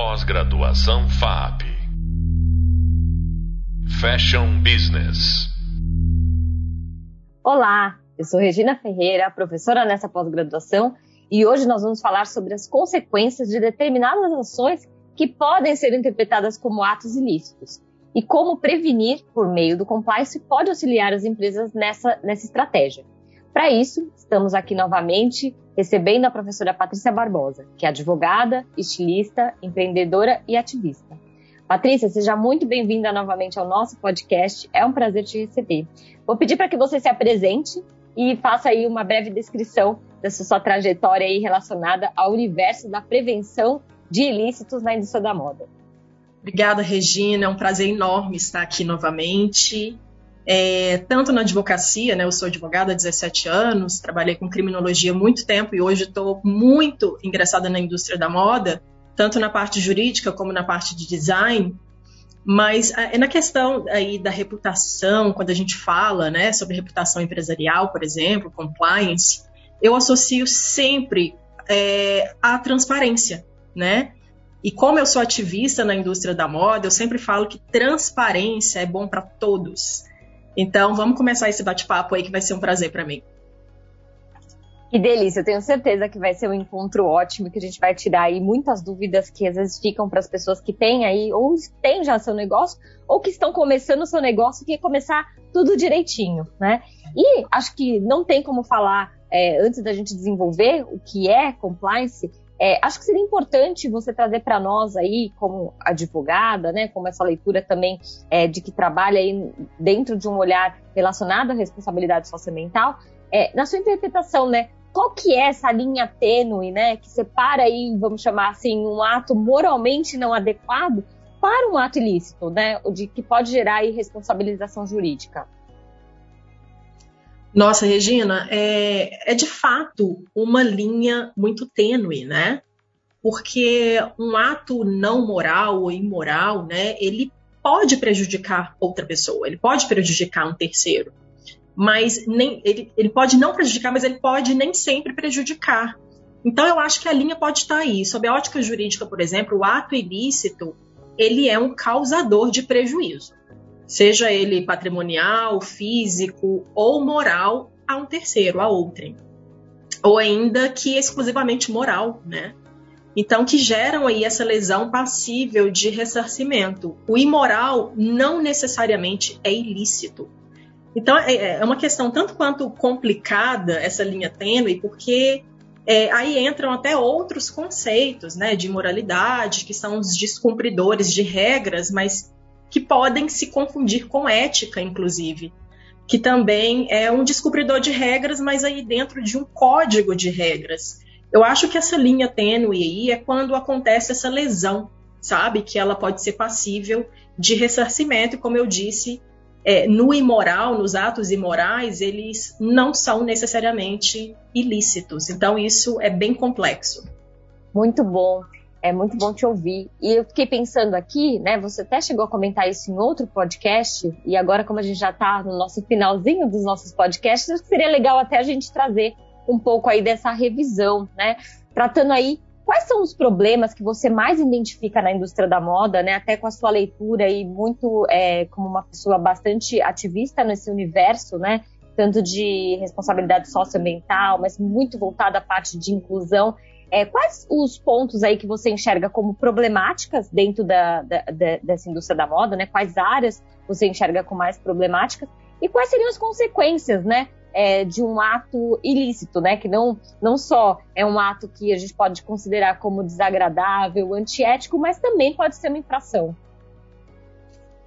Pós-graduação FAP. Fashion Business. Olá, eu sou Regina Ferreira, professora nessa pós-graduação, e hoje nós vamos falar sobre as consequências de determinadas ações que podem ser interpretadas como atos ilícitos e como prevenir, por meio do compliance, pode auxiliar as empresas nessa, nessa estratégia. Para isso, estamos aqui novamente recebendo a professora Patrícia Barbosa, que é advogada, estilista, empreendedora e ativista. Patrícia, seja muito bem-vinda novamente ao nosso podcast. É um prazer te receber. Vou pedir para que você se apresente e faça aí uma breve descrição dessa sua trajetória aí relacionada ao universo da prevenção de ilícitos na indústria da moda. Obrigada, Regina. É um prazer enorme estar aqui novamente é, tanto na advocacia, né, eu sou advogada há 17 anos, trabalhei com criminologia há muito tempo e hoje estou muito ingressada na indústria da moda, tanto na parte jurídica como na parte de design, mas é na questão aí da reputação, quando a gente fala né, sobre reputação empresarial, por exemplo, compliance, eu associo sempre é, à transparência, né? E como eu sou ativista na indústria da moda, eu sempre falo que transparência é bom para todos. Então, vamos começar esse bate-papo aí que vai ser um prazer para mim. Que delícia, eu tenho certeza que vai ser um encontro ótimo, que a gente vai tirar aí muitas dúvidas que às vezes ficam para as pessoas que têm aí, ou têm já seu negócio, ou que estão começando o seu negócio, que é começar tudo direitinho, né? E acho que não tem como falar, é, antes da gente desenvolver o que é compliance, é, acho que seria importante você trazer para nós aí, como advogada, né, como essa leitura também é, de que trabalha aí dentro de um olhar relacionado à responsabilidade socioambiental, é, na sua interpretação, né, qual que é essa linha tênue, né, que separa aí, vamos chamar assim, um ato moralmente não adequado para um ato ilícito, né, de que pode gerar aí responsabilização jurídica? Nossa, Regina, é, é de fato uma linha muito tênue, né? Porque um ato não moral ou imoral, né, ele pode prejudicar outra pessoa, ele pode prejudicar um terceiro. Mas nem, ele, ele pode não prejudicar, mas ele pode nem sempre prejudicar. Então eu acho que a linha pode estar aí. Sob a ótica jurídica, por exemplo, o ato ilícito, ele é um causador de prejuízo seja ele patrimonial, físico ou moral, a um terceiro, a outrem. Ou ainda que exclusivamente moral, né? Então, que geram aí essa lesão passível de ressarcimento. O imoral não necessariamente é ilícito. Então, é, é uma questão tanto quanto complicada essa linha tênue, porque é, aí entram até outros conceitos né, de moralidade, que são os descumpridores de regras, mas que podem se confundir com ética, inclusive, que também é um descobridor de regras, mas aí dentro de um código de regras. Eu acho que essa linha tênue aí é quando acontece essa lesão, sabe? Que ela pode ser passível de ressarcimento, e como eu disse, é, no imoral, nos atos imorais, eles não são necessariamente ilícitos. Então, isso é bem complexo. Muito bom. É muito bom te ouvir. E eu fiquei pensando aqui, né? Você até chegou a comentar isso em outro podcast, e agora, como a gente já está no nosso finalzinho dos nossos podcasts, acho que seria legal até a gente trazer um pouco aí dessa revisão, né? Tratando aí quais são os problemas que você mais identifica na indústria da moda, né? Até com a sua leitura aí, muito é, como uma pessoa bastante ativista nesse universo, né? Tanto de responsabilidade socioambiental, mas muito voltada à parte de inclusão. É, quais os pontos aí que você enxerga como problemáticas dentro da, da, da, dessa indústria da moda, né? Quais áreas você enxerga com mais problemáticas e quais seriam as consequências, né? É, de um ato ilícito, né? Que não, não só é um ato que a gente pode considerar como desagradável, antiético, mas também pode ser uma infração.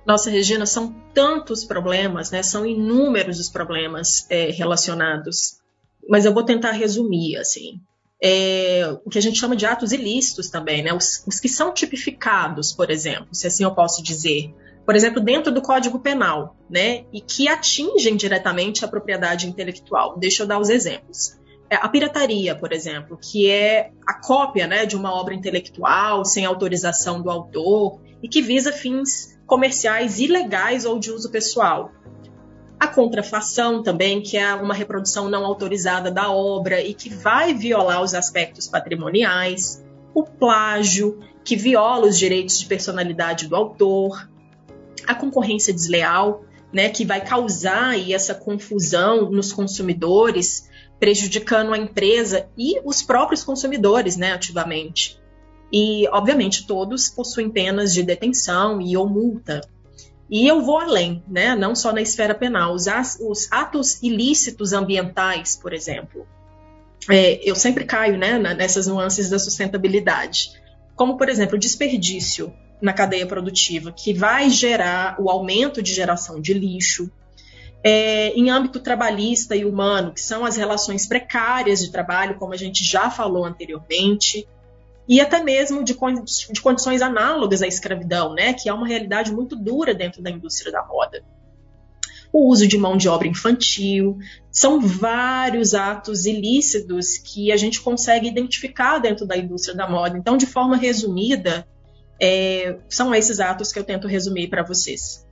Nossa, Regina, são tantos problemas, né? São inúmeros os problemas é, relacionados. Mas eu vou tentar resumir, assim é, o que a gente chama de atos ilícitos também, né? Os, os, que são tipificados, por exemplo, se assim eu posso dizer, por exemplo, dentro do Código Penal, né? E que atingem diretamente a propriedade intelectual. Deixa eu dar os exemplos. É, a pirataria, por exemplo, que é a cópia né, de uma obra intelectual sem autorização do autor e que visa fins comerciais ilegais ou de uso pessoal. A contrafação também, que é uma reprodução não autorizada da obra e que vai violar os aspectos patrimoniais. o plágio, que viola os direitos de personalidade do autor, a concorrência desleal, né, que vai causar aí essa confusão nos consumidores, prejudicando a empresa e os próprios consumidores, né, ativamente. E, obviamente, todos possuem penas de detenção e ou multa. E eu vou além, né, não só na esfera penal, os, os atos ilícitos ambientais, por exemplo. É, eu sempre caio né, nessas nuances da sustentabilidade, como, por exemplo, o desperdício na cadeia produtiva, que vai gerar o aumento de geração de lixo. É, em âmbito trabalhista e humano, que são as relações precárias de trabalho, como a gente já falou anteriormente, e até mesmo de, de condições análogas à escravidão, né, que é uma realidade muito dura dentro da indústria da moda o uso de mão de obra infantil. São vários atos ilícitos que a gente consegue identificar dentro da indústria da moda. Então, de forma resumida, é, são esses atos que eu tento resumir para vocês.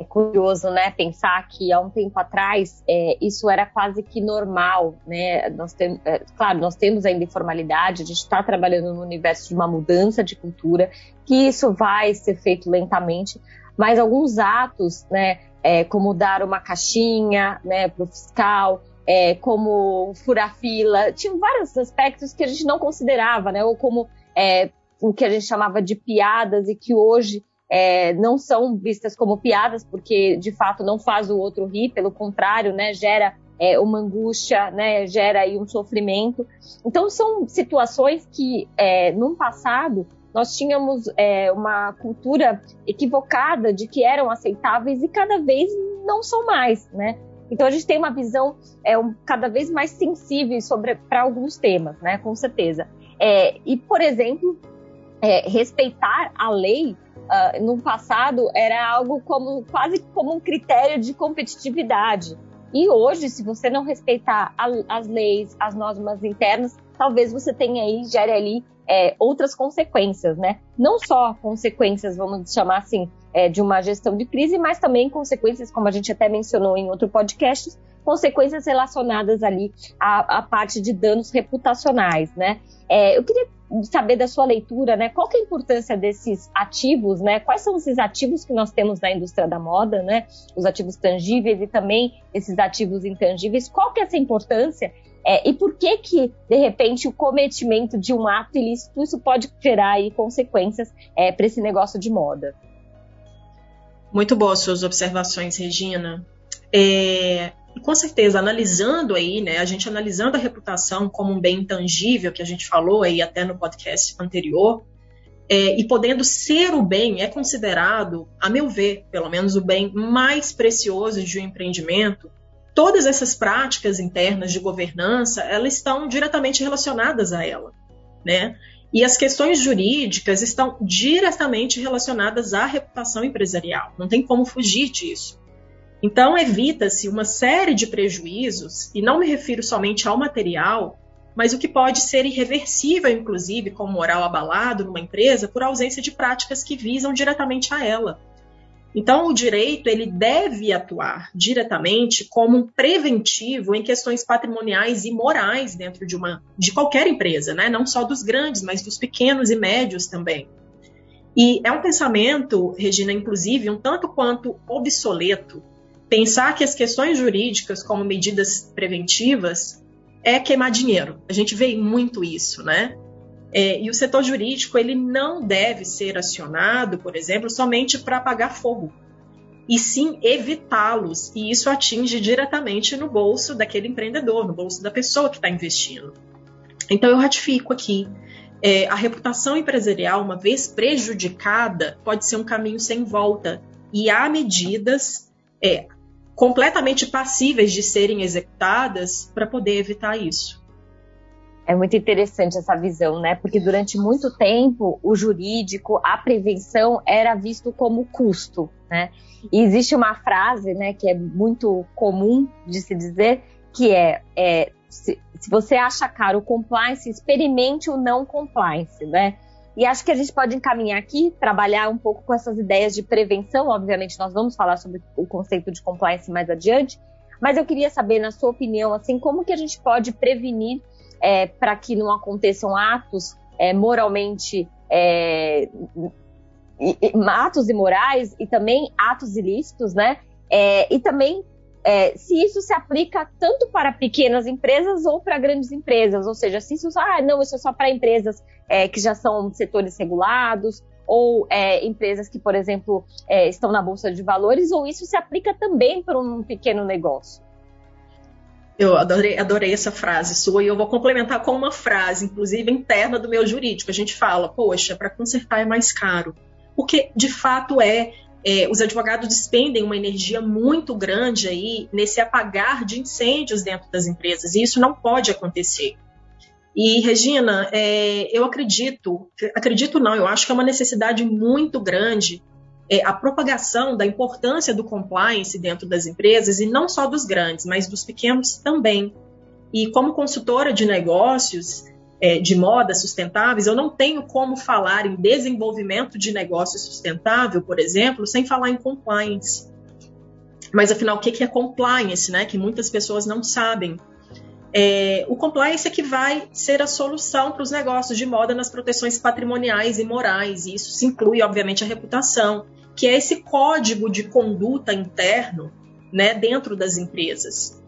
É curioso, né, pensar que há um tempo atrás é, isso era quase que normal, né? Nós tem, é, claro, nós temos ainda informalidade, a gente está trabalhando no universo de uma mudança de cultura, que isso vai ser feito lentamente, mas alguns atos, né, é, como dar uma caixinha, né, para o fiscal, é, como furar fila, tinha vários aspectos que a gente não considerava, né, ou como é, o que a gente chamava de piadas e que hoje é, não são vistas como piadas, porque de fato não faz o outro rir, pelo contrário, né, gera é, uma angústia, né, gera aí um sofrimento. Então são situações que, é, no passado, nós tínhamos é, uma cultura equivocada de que eram aceitáveis e cada vez não são mais, né? Então a gente tem uma visão é, um, cada vez mais sensível sobre para alguns temas, né? Com certeza. É, e por exemplo, é, respeitar a lei uh, no passado era algo como quase como um critério de competitividade. E hoje, se você não respeitar a, as leis, as normas internas, talvez você tenha aí, gere ali é, outras consequências, né? Não só consequências, vamos chamar assim, é, de uma gestão de crise, mas também consequências, como a gente até mencionou em outro podcast, consequências relacionadas ali à, à parte de danos reputacionais, né? É, eu queria saber da sua leitura, né? Qual que é a importância desses ativos, né? Quais são esses ativos que nós temos na indústria da moda, né? Os ativos tangíveis e também esses ativos intangíveis. Qual que é essa importância? É, e por que que, de repente, o cometimento de um ato ilícito, isso pode gerar aí consequências é, para esse negócio de moda? Muito boas suas observações, Regina. É, com certeza, analisando aí, né, a gente analisando a reputação como um bem intangível, que a gente falou aí até no podcast anterior, é, e podendo ser o bem, é considerado, a meu ver, pelo menos o bem mais precioso de um empreendimento, todas essas práticas internas de governança, elas estão diretamente relacionadas a ela, né? E as questões jurídicas estão diretamente relacionadas à reputação empresarial. Não tem como fugir disso. Então, evita-se uma série de prejuízos, e não me refiro somente ao material, mas o que pode ser irreversível, inclusive, com moral abalado numa empresa, por ausência de práticas que visam diretamente a ela. Então, o direito ele deve atuar diretamente como um preventivo em questões patrimoniais e morais dentro de uma de qualquer empresa, né? não só dos grandes, mas dos pequenos e médios também. E é um pensamento, Regina, inclusive, um tanto quanto obsoleto, pensar que as questões jurídicas como medidas preventivas é queimar dinheiro. A gente vê muito isso, né? É, e o setor jurídico ele não deve ser acionado, por exemplo, somente para apagar fogo, e sim evitá-los. E isso atinge diretamente no bolso daquele empreendedor, no bolso da pessoa que está investindo. Então eu ratifico aqui. É, a reputação empresarial, uma vez prejudicada, pode ser um caminho sem volta. E há medidas é, completamente passíveis de serem executadas para poder evitar isso. É muito interessante essa visão, né? Porque durante muito tempo o jurídico, a prevenção era visto como custo, né? E existe uma frase, né, que é muito comum de se dizer, que é, é se, se você acha caro o compliance, experimente o não compliance, né? E acho que a gente pode encaminhar aqui, trabalhar um pouco com essas ideias de prevenção. Obviamente, nós vamos falar sobre o conceito de compliance mais adiante, mas eu queria saber, na sua opinião, assim, como que a gente pode prevenir é, para que não aconteçam atos é, moralmente é, atos imorais e também atos ilícitos, né? É, e também é, se isso se aplica tanto para pequenas empresas ou para grandes empresas, ou seja, se isso, ah, não, isso é só para empresas é, que já são setores regulados, ou é, empresas que, por exemplo, é, estão na Bolsa de Valores, ou isso se aplica também para um pequeno negócio? Eu adorei, adorei essa frase sua e eu vou complementar com uma frase, inclusive interna do meu jurídico. A gente fala, poxa, para consertar é mais caro. Porque, de fato, é é, os advogados despendem uma energia muito grande aí nesse apagar de incêndios dentro das empresas, e isso não pode acontecer. E, Regina, é, eu acredito, acredito não, eu acho que é uma necessidade muito grande é, a propagação da importância do compliance dentro das empresas, e não só dos grandes, mas dos pequenos também. E como consultora de negócios, é, de moda sustentáveis, eu não tenho como falar em desenvolvimento de negócio sustentável, por exemplo, sem falar em compliance. Mas afinal, o que é compliance, né? Que muitas pessoas não sabem. É, o compliance é que vai ser a solução para os negócios de moda nas proteções patrimoniais e morais, e isso se inclui, obviamente, a reputação, que é esse código de conduta interno né, dentro das empresas.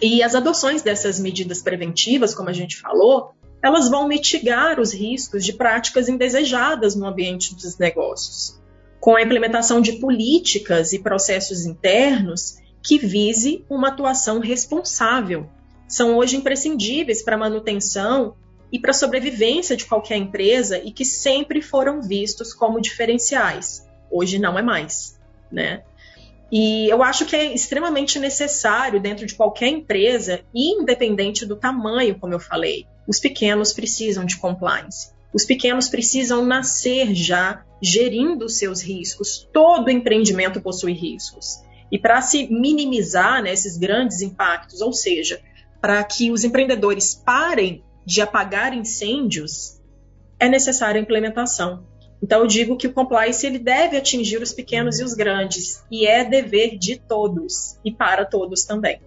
E as adoções dessas medidas preventivas, como a gente falou, elas vão mitigar os riscos de práticas indesejadas no ambiente dos negócios, com a implementação de políticas e processos internos que vise uma atuação responsável. São hoje imprescindíveis para a manutenção e para a sobrevivência de qualquer empresa e que sempre foram vistos como diferenciais. Hoje não é mais, né? E eu acho que é extremamente necessário dentro de qualquer empresa, independente do tamanho, como eu falei, os pequenos precisam de compliance. Os pequenos precisam nascer já gerindo seus riscos. Todo empreendimento possui riscos. E para se minimizar né, esses grandes impactos, ou seja, para que os empreendedores parem de apagar incêndios, é necessária a implementação. Então eu digo que o compliance ele deve atingir os pequenos e os grandes e é dever de todos e para todos também.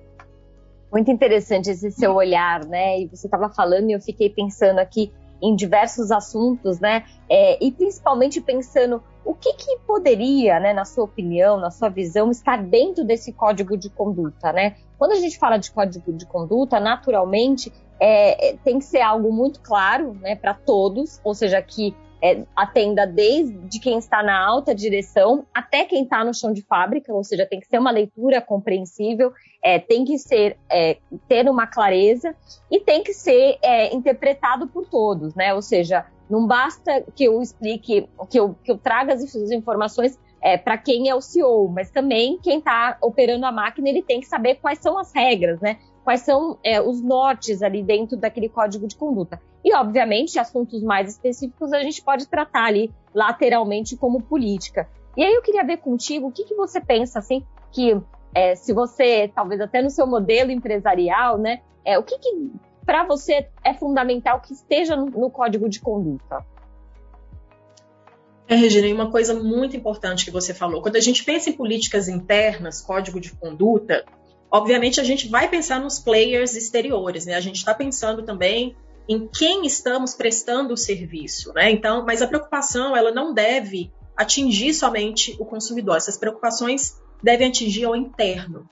Muito interessante esse seu olhar, né? E você estava falando e eu fiquei pensando aqui em diversos assuntos, né? É, e principalmente pensando o que, que poderia, né, na sua opinião, na sua visão, estar dentro desse código de conduta, né? Quando a gente fala de código de conduta, naturalmente é, é tem que ser algo muito claro, né, para todos, ou seja, que é, atenda desde quem está na alta direção até quem está no chão de fábrica, ou seja, tem que ser uma leitura compreensível, é, tem que ser é, ter uma clareza e tem que ser é, interpretado por todos, né? Ou seja, não basta que eu explique, que eu, que eu traga as informações é, para quem é o CEO, mas também quem está operando a máquina ele tem que saber quais são as regras, né? Quais são é, os nortes ali dentro daquele código de conduta. E, obviamente, assuntos mais específicos a gente pode tratar ali lateralmente como política. E aí eu queria ver contigo o que, que você pensa, assim, que é, se você, talvez até no seu modelo empresarial, né, é, o que, que para você é fundamental que esteja no, no código de conduta? É, Regina, uma coisa muito importante que você falou. Quando a gente pensa em políticas internas, código de conduta, obviamente a gente vai pensar nos players exteriores, né? A gente está pensando também em quem estamos prestando o serviço, né? Então, mas a preocupação ela não deve atingir somente o consumidor. Essas preocupações devem atingir ao interno.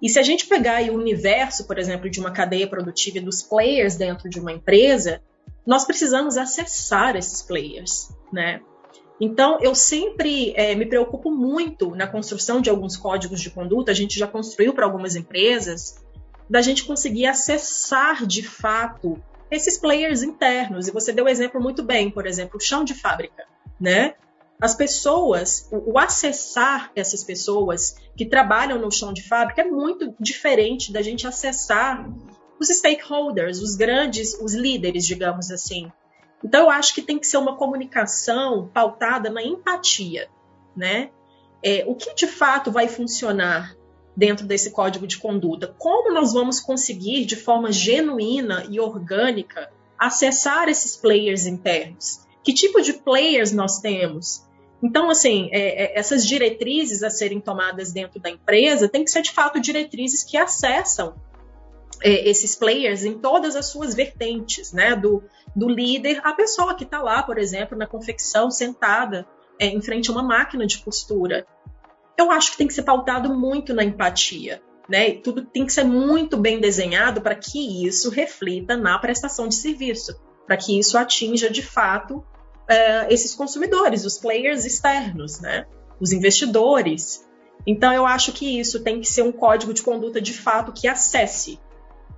E se a gente pegar o universo, por exemplo, de uma cadeia produtiva e dos players dentro de uma empresa, nós precisamos acessar esses players, né? Então, eu sempre é, me preocupo muito na construção de alguns códigos de conduta, a gente já construiu para algumas empresas, da gente conseguir acessar de fato esses players internos. E você deu um exemplo muito bem, por exemplo, o chão de fábrica, né? As pessoas, o, o acessar essas pessoas que trabalham no chão de fábrica é muito diferente da gente acessar os stakeholders, os grandes, os líderes, digamos assim. Então, eu acho que tem que ser uma comunicação pautada na empatia, né? É, o que de fato vai funcionar dentro desse código de conduta. Como nós vamos conseguir, de forma genuína e orgânica, acessar esses players internos? Que tipo de players nós temos? Então, assim, é, é, essas diretrizes a serem tomadas dentro da empresa têm que ser, de fato, diretrizes que acessam é, esses players em todas as suas vertentes, né? Do, do líder à pessoa que está lá, por exemplo, na confecção, sentada é, em frente a uma máquina de costura. Eu acho que tem que ser pautado muito na empatia. Né? Tudo tem que ser muito bem desenhado para que isso reflita na prestação de serviço, para que isso atinja de fato é, esses consumidores, os players externos, né? os investidores. Então, eu acho que isso tem que ser um código de conduta de fato que acesse,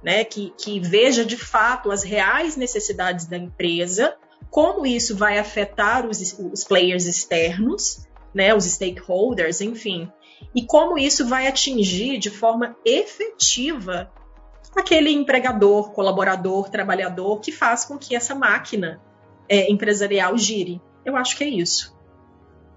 né? que, que veja de fato as reais necessidades da empresa, como isso vai afetar os, os players externos, né? os stakeholders, enfim, e como isso vai atingir de forma efetiva aquele empregador, colaborador, trabalhador que faz com que essa máquina é, empresarial gire. Eu acho que é isso.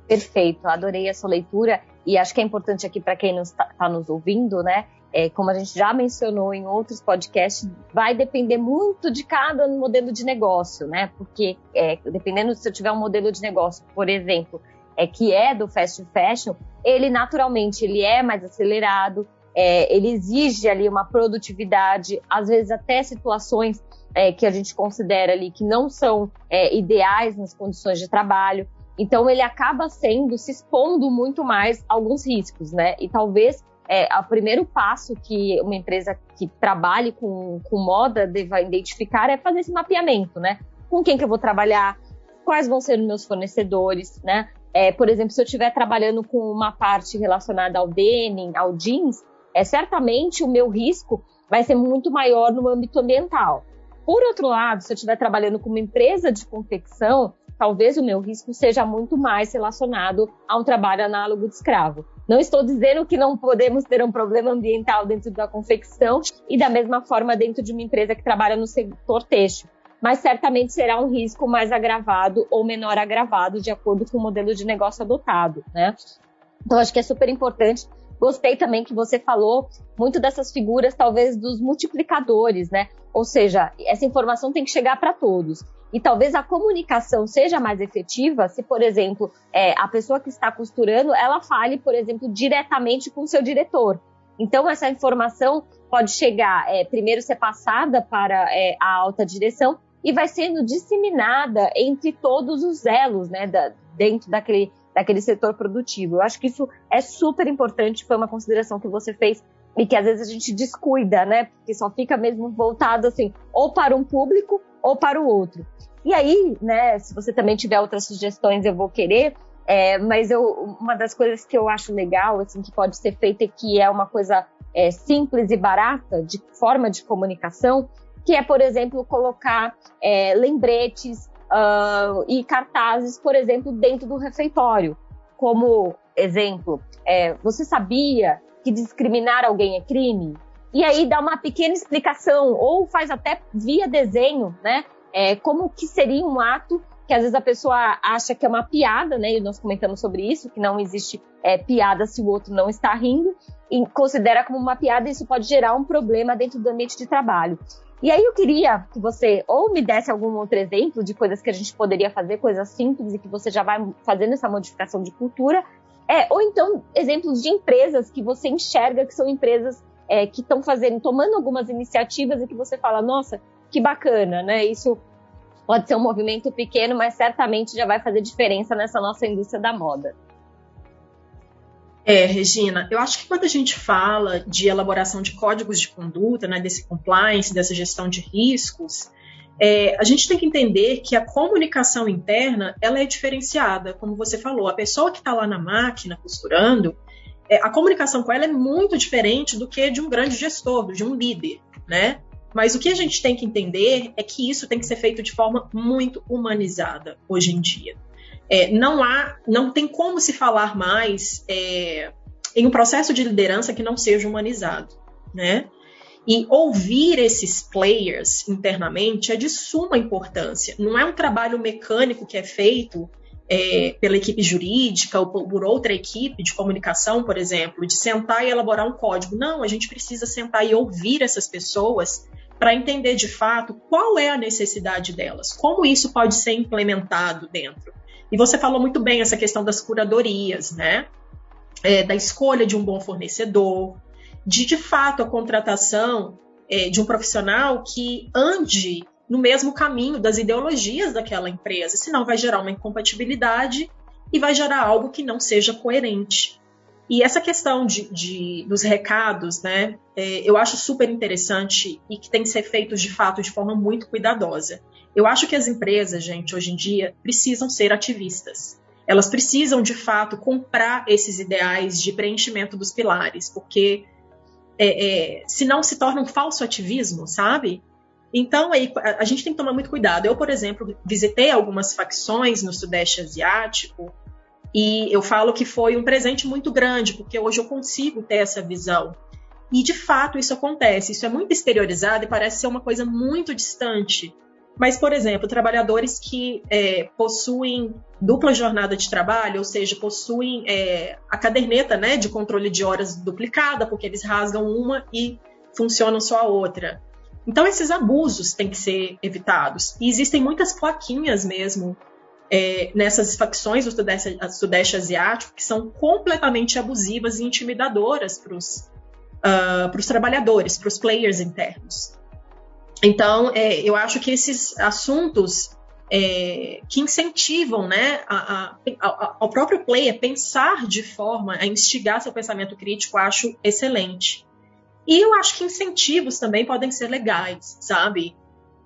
Perfeito, adorei a sua leitura e acho que é importante aqui para quem está tá nos ouvindo, né? É, como a gente já mencionou em outros podcasts, vai depender muito de cada modelo de negócio, né? Porque é, dependendo se eu tiver um modelo de negócio, por exemplo, é, que é do fast fashion, ele naturalmente ele é mais acelerado, é, ele exige ali uma produtividade, às vezes até situações é, que a gente considera ali que não são é, ideais nas condições de trabalho. Então ele acaba sendo, se expondo muito mais a alguns riscos, né? E talvez é, o primeiro passo que uma empresa que trabalhe com, com moda deva identificar é fazer esse mapeamento, né? Com quem que eu vou trabalhar, quais vão ser os meus fornecedores, né? É, por exemplo, se eu estiver trabalhando com uma parte relacionada ao denim, ao jeans, é, certamente o meu risco vai ser muito maior no âmbito ambiental. Por outro lado, se eu estiver trabalhando com uma empresa de confecção, talvez o meu risco seja muito mais relacionado a um trabalho análogo de escravo. Não estou dizendo que não podemos ter um problema ambiental dentro da confecção e da mesma forma dentro de uma empresa que trabalha no setor têxtil mas certamente será um risco mais agravado ou menor agravado de acordo com o modelo de negócio adotado, né? Então acho que é super importante. Gostei também que você falou muito dessas figuras, talvez dos multiplicadores, né? Ou seja, essa informação tem que chegar para todos. E talvez a comunicação seja mais efetiva se, por exemplo, é, a pessoa que está costurando, ela fale, por exemplo, diretamente com o seu diretor. Então, essa informação pode chegar, é, primeiro ser passada para é, a alta direção e vai sendo disseminada entre todos os elos, né, da, dentro daquele, daquele setor produtivo. Eu acho que isso é super importante, foi uma consideração que você fez e que às vezes a gente descuida, né, porque só fica mesmo voltado assim, ou para um público ou para o outro. E aí, né, se você também tiver outras sugestões, eu vou querer. É, mas eu, uma das coisas que eu acho legal, assim, que pode ser feita e que é uma coisa é, simples e barata de forma de comunicação, que é, por exemplo, colocar é, lembretes uh, e cartazes, por exemplo, dentro do refeitório. Como exemplo, é, você sabia que discriminar alguém é crime? E aí dá uma pequena explicação, ou faz até via desenho, né? É, como que seria um ato que às vezes a pessoa acha que é uma piada, né? E nós comentamos sobre isso, que não existe é, piada se o outro não está rindo, e considera como uma piada, e isso pode gerar um problema dentro do ambiente de trabalho. E aí eu queria que você ou me desse algum outro exemplo de coisas que a gente poderia fazer, coisas simples e que você já vai fazendo essa modificação de cultura, é, ou então exemplos de empresas que você enxerga que são empresas é, que estão fazendo, tomando algumas iniciativas e que você fala, nossa, que bacana, né? Isso pode ser um movimento pequeno, mas certamente já vai fazer diferença nessa nossa indústria da moda. É, Regina, eu acho que quando a gente fala de elaboração de códigos de conduta, né, desse compliance, dessa gestão de riscos, é, a gente tem que entender que a comunicação interna ela é diferenciada, como você falou, a pessoa que está lá na máquina costurando, a comunicação com ela é muito diferente do que de um grande gestor, de um líder, né? Mas o que a gente tem que entender é que isso tem que ser feito de forma muito humanizada hoje em dia é, não há, não tem como se falar mais é, em um processo de liderança que não seja humanizado, né? E ouvir esses players internamente é de suma importância. Não é um trabalho mecânico que é feito é, pela equipe jurídica ou por outra equipe de comunicação, por exemplo, de sentar e elaborar um código. Não, a gente precisa sentar e ouvir essas pessoas para entender de fato qual é a necessidade delas, como isso pode ser implementado dentro. E você falou muito bem essa questão das curadorias, né? É, da escolha de um bom fornecedor, de de fato a contratação é, de um profissional que ande no mesmo caminho das ideologias daquela empresa, senão vai gerar uma incompatibilidade e vai gerar algo que não seja coerente. E essa questão de, de dos recados, né, é, eu acho super interessante e que tem que ser feito de fato de forma muito cuidadosa. Eu acho que as empresas, gente, hoje em dia, precisam ser ativistas. Elas precisam, de fato, comprar esses ideais de preenchimento dos pilares, porque é, é, se torna um falso ativismo, sabe? Então, aí, a gente tem que tomar muito cuidado. Eu, por exemplo, visitei algumas facções no Sudeste Asiático e eu falo que foi um presente muito grande, porque hoje eu consigo ter essa visão. E, de fato, isso acontece. Isso é muito exteriorizado e parece ser uma coisa muito distante. Mas, por exemplo, trabalhadores que é, possuem dupla jornada de trabalho, ou seja, possuem é, a caderneta né, de controle de horas duplicada, porque eles rasgam uma e funcionam só a outra. Então, esses abusos têm que ser evitados. E existem muitas plaquinhas mesmo é, nessas facções do sudeste, sudeste, asiático que são completamente abusivas e intimidadoras para os uh, trabalhadores, para os players internos. Então, é, eu acho que esses assuntos é, que incentivam né, a, a, a, ao próprio player pensar de forma a instigar seu pensamento crítico, acho excelente. E eu acho que incentivos também podem ser legais, sabe?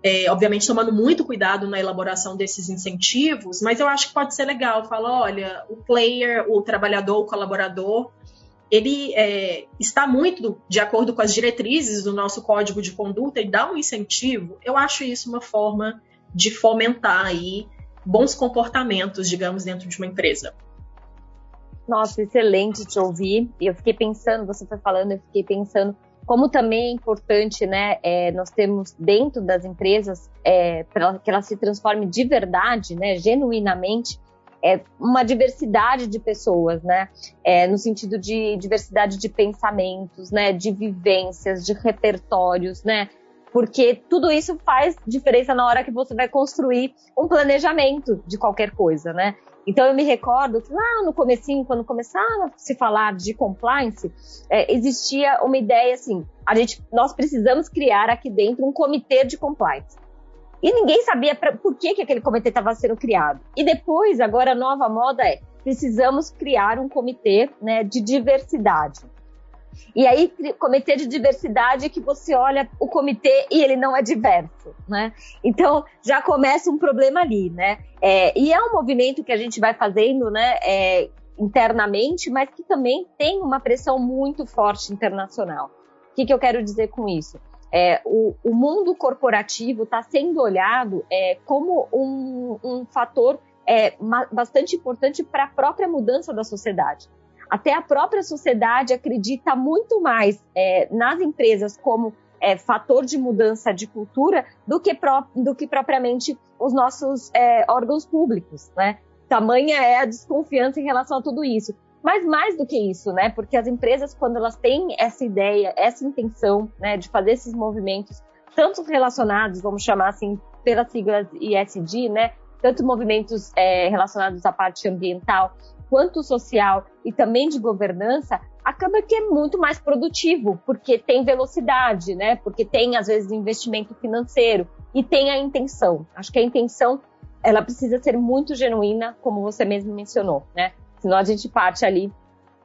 É, obviamente tomando muito cuidado na elaboração desses incentivos, mas eu acho que pode ser legal. Fala, olha, o player, o trabalhador, o colaborador, ele é, está muito de acordo com as diretrizes do nosso código de conduta e dá um incentivo. Eu acho isso uma forma de fomentar aí bons comportamentos, digamos, dentro de uma empresa. Nossa, excelente te ouvir. Eu fiquei pensando, você foi falando, eu fiquei pensando como também é importante, né, é, nós temos dentro das empresas, é, para que ela se transforme de verdade, né, genuinamente, é, uma diversidade de pessoas, né, é, no sentido de diversidade de pensamentos, né, de vivências, de repertórios, né, porque tudo isso faz diferença na hora que você vai construir um planejamento de qualquer coisa, né? Então eu me recordo que lá no comecinho, quando começaram a se falar de compliance, é, existia uma ideia assim, a gente, nós precisamos criar aqui dentro um comitê de compliance. E ninguém sabia pra, por que, que aquele comitê estava sendo criado. E depois, agora a nova moda é, precisamos criar um comitê né, de diversidade. E aí, comitê de diversidade que você olha o comitê e ele não é diverso, né? Então, já começa um problema ali, né? É, e é um movimento que a gente vai fazendo, né? É, internamente, mas que também tem uma pressão muito forte internacional. O que, que eu quero dizer com isso? É, o, o, mundo corporativo está sendo olhado é, como um, um fator é, bastante importante para a própria mudança da sociedade até a própria sociedade acredita muito mais é, nas empresas como é, fator de mudança de cultura do que, pró do que propriamente os nossos é, órgãos públicos, né? Tamanha é a desconfiança em relação a tudo isso. Mas mais do que isso, né? Porque as empresas, quando elas têm essa ideia, essa intenção, né, de fazer esses movimentos, tanto relacionados, vamos chamar assim, pelas siglas ISD, né? Tanto movimentos é, relacionados à parte ambiental, quanto social e também de governança, acaba que é muito mais produtivo, porque tem velocidade, né? Porque tem, às vezes, investimento financeiro e tem a intenção. Acho que a intenção, ela precisa ser muito genuína, como você mesmo mencionou, né? Senão a gente parte ali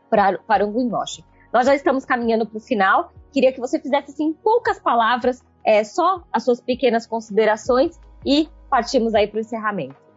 para, para um greenwashing. Nós já estamos caminhando para o final. Queria que você fizesse, assim, em poucas palavras, é, só as suas pequenas considerações e partimos aí para o encerramento.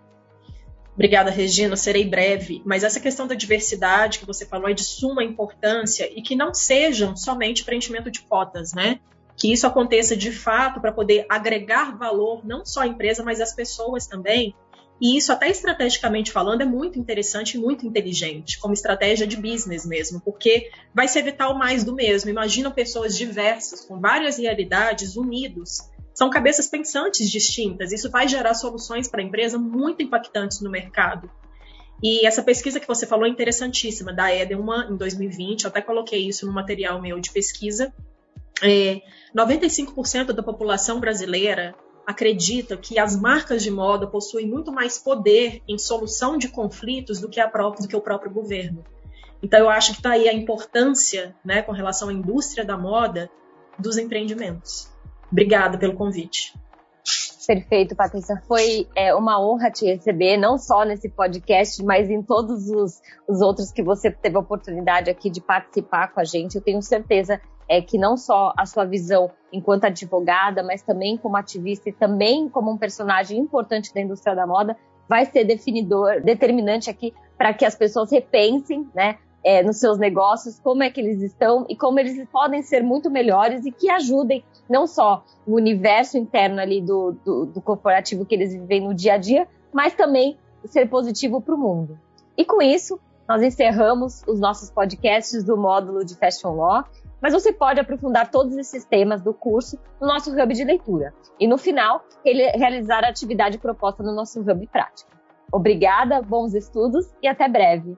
Obrigada, Regina, serei breve, mas essa questão da diversidade que você falou é de suma importância e que não sejam somente preenchimento de cotas, né? Que isso aconteça de fato para poder agregar valor não só à empresa, mas às pessoas também. E isso, até estrategicamente falando, é muito interessante e muito inteligente, como estratégia de business mesmo, porque vai se evitar o mais do mesmo. Imagina pessoas diversas, com várias realidades, unidos, são cabeças pensantes distintas. Isso vai gerar soluções para a empresa muito impactantes no mercado. E essa pesquisa que você falou é interessantíssima, da Edelman, em 2020, eu até coloquei isso no material meu de pesquisa. É, 95% da população brasileira acredita que as marcas de moda possuem muito mais poder em solução de conflitos do que, a própria, do que o próprio governo. Então, eu acho que está aí a importância, né, com relação à indústria da moda, dos empreendimentos. Obrigada pelo convite. Perfeito, Patrícia. Foi é, uma honra te receber, não só nesse podcast, mas em todos os, os, outros que você teve a oportunidade aqui de participar com a gente. Eu tenho certeza é, que não só a sua visão enquanto advogada, mas também como ativista e também como um personagem importante da indústria da moda, vai ser definidor, determinante aqui para que as pessoas repensem, né, é, nos seus negócios, como é que eles estão e como eles podem ser muito melhores e que ajudem não só o universo interno ali do, do, do corporativo que eles vivem no dia a dia, mas também ser positivo para o mundo. E com isso, nós encerramos os nossos podcasts do módulo de Fashion Law, mas você pode aprofundar todos esses temas do curso no nosso hub de leitura. E no final, ele realizar a atividade proposta no nosso hub prático. Obrigada, bons estudos e até breve.